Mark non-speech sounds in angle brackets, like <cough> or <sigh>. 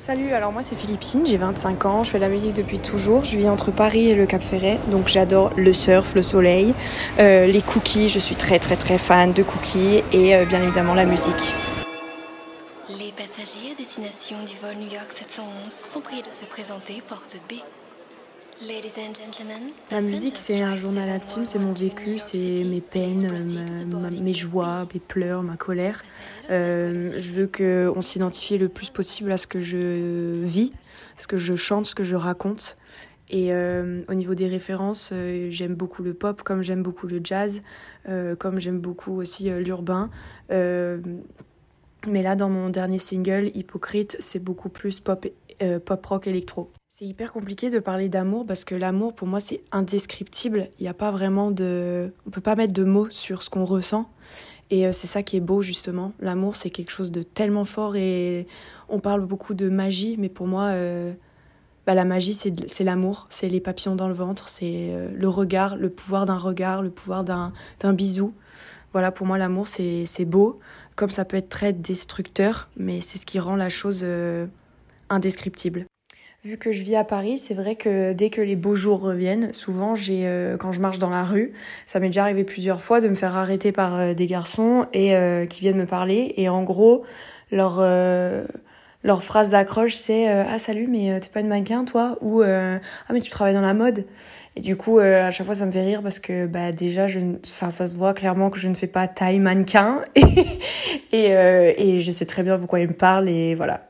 Salut, alors moi c'est Philippine, j'ai 25 ans, je fais de la musique depuis toujours, je vis entre Paris et le Cap Ferret, donc j'adore le surf, le soleil, euh, les cookies, je suis très très très fan de cookies et euh, bien évidemment la musique. Les passagers à destination du vol New York 711 sont priés de se présenter porte B. Ladies and gentlemen, La musique c'est un journal intime, c'est mon vécu, c'est mes peines, ma- mes joies, mes pleurs, ma colère. Euh, je veux qu'on s'identifie le plus possible à ce que je vis, ce que je chante, ce que je raconte. Et euh, au niveau des références, euh, j'aime beaucoup le pop, comme j'aime beaucoup le jazz, comme j'aime beaucoup aussi l'urbain. Mais là, dans mon dernier single, Hypocrite, c'est beaucoup plus pop, pop rock électro. C'est hyper compliqué de parler d'amour parce que l'amour, pour moi, c'est indescriptible. Il n'y a pas vraiment de. On peut pas mettre de mots sur ce qu'on ressent. Et euh, c'est ça qui est beau, justement. L'amour, c'est quelque chose de tellement fort et on parle beaucoup de magie, mais pour moi, euh, bah, la magie, c'est l'amour, c'est les papillons dans le ventre, c'est euh, le regard, le pouvoir d'un regard, le pouvoir d'un bisou. Voilà, pour moi, l'amour, c'est beau, comme ça peut être très destructeur, mais c'est ce qui rend la chose indescriptible. Vu que je vis à Paris, c'est vrai que dès que les beaux jours reviennent, souvent, j'ai, euh, quand je marche dans la rue, ça m'est déjà arrivé plusieurs fois de me faire arrêter par euh, des garçons et euh, qui viennent me parler. Et en gros, leur, euh, leur phrase d'accroche, c'est euh, Ah, salut, mais t'es pas une mannequin, toi? Ou Ah, mais tu travailles dans la mode? Et du coup, à chaque fois, ça me fait rire parce que bah, déjà, je, enfin, ça se voit clairement que je ne fais pas taille mannequin. <laughs> Et, et, et je sais très bien pourquoi ils me parlent. Et voilà.